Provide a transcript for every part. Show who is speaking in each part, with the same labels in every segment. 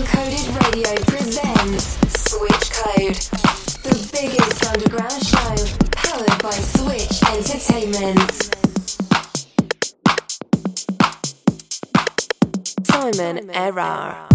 Speaker 1: Radio presents Switch Code, the biggest underground show powered by Switch Entertainment. Simon Erar.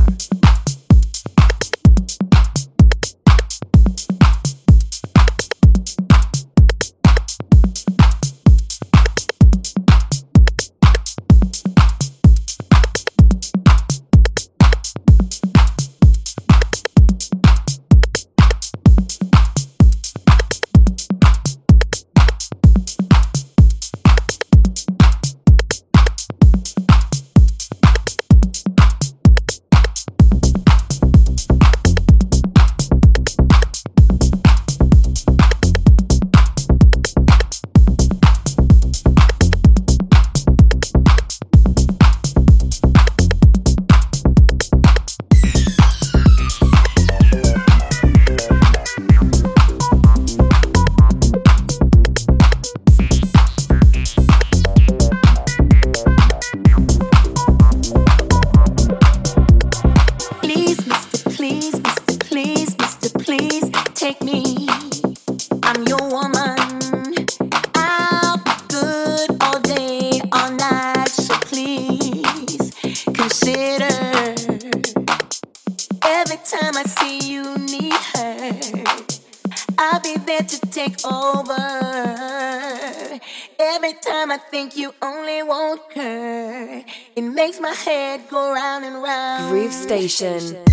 Speaker 1: Station.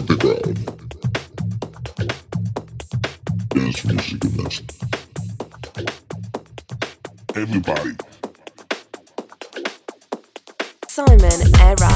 Speaker 2: the ground. Music and. Everybody. Simon Erar.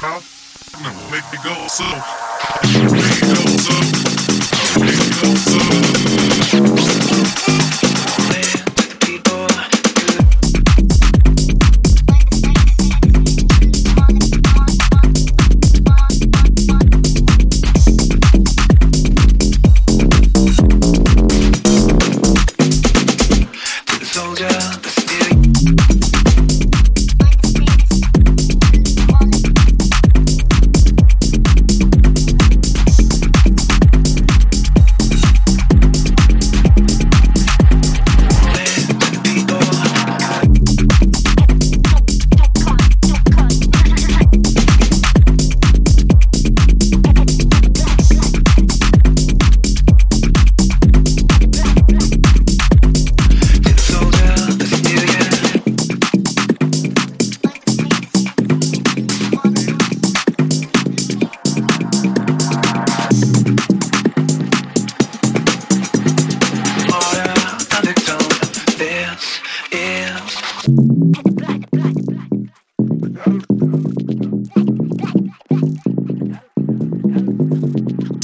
Speaker 2: Go so. Make you go so.